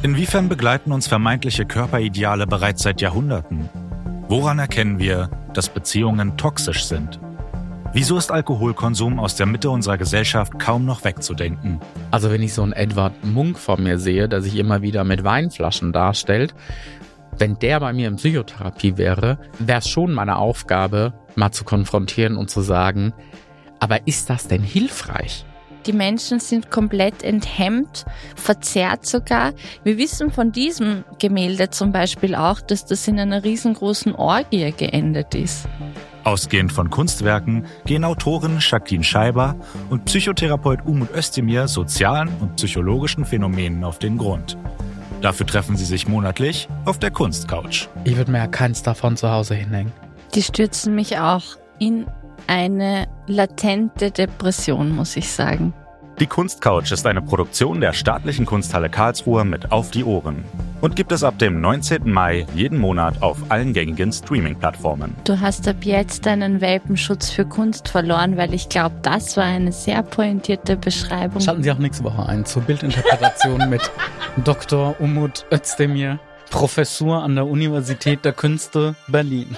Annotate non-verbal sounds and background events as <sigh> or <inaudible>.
Inwiefern begleiten uns vermeintliche Körperideale bereits seit Jahrhunderten? Woran erkennen wir, dass Beziehungen toxisch sind? Wieso ist Alkoholkonsum aus der Mitte unserer Gesellschaft kaum noch wegzudenken? Also wenn ich so einen Edward Munk vor mir sehe, der sich immer wieder mit Weinflaschen darstellt, wenn der bei mir in Psychotherapie wäre, wäre es schon meine Aufgabe, mal zu konfrontieren und zu sagen, aber ist das denn hilfreich? Die Menschen sind komplett enthemmt, verzerrt sogar. Wir wissen von diesem Gemälde zum Beispiel auch, dass das in einer riesengroßen Orgie geendet ist. Ausgehend von Kunstwerken gehen Autorin Jacqueline Scheiber und Psychotherapeut Umut Özdemir sozialen und psychologischen Phänomenen auf den Grund. Dafür treffen sie sich monatlich auf der Kunstcouch. Ich würde mir ja keins davon zu Hause hinhängen. Die stürzen mich auch in eine latente Depression, muss ich sagen. Die Kunstcouch ist eine Produktion der Staatlichen Kunsthalle Karlsruhe mit Auf die Ohren und gibt es ab dem 19. Mai jeden Monat auf allen gängigen Streaming-Plattformen. Du hast ab jetzt deinen Welpenschutz für Kunst verloren, weil ich glaube, das war eine sehr pointierte Beschreibung. Schalten Sie auch nächste Woche ein zur Bildinterpretation mit <laughs> Dr. Umut Özdemir, Professur an der Universität der Künste Berlin.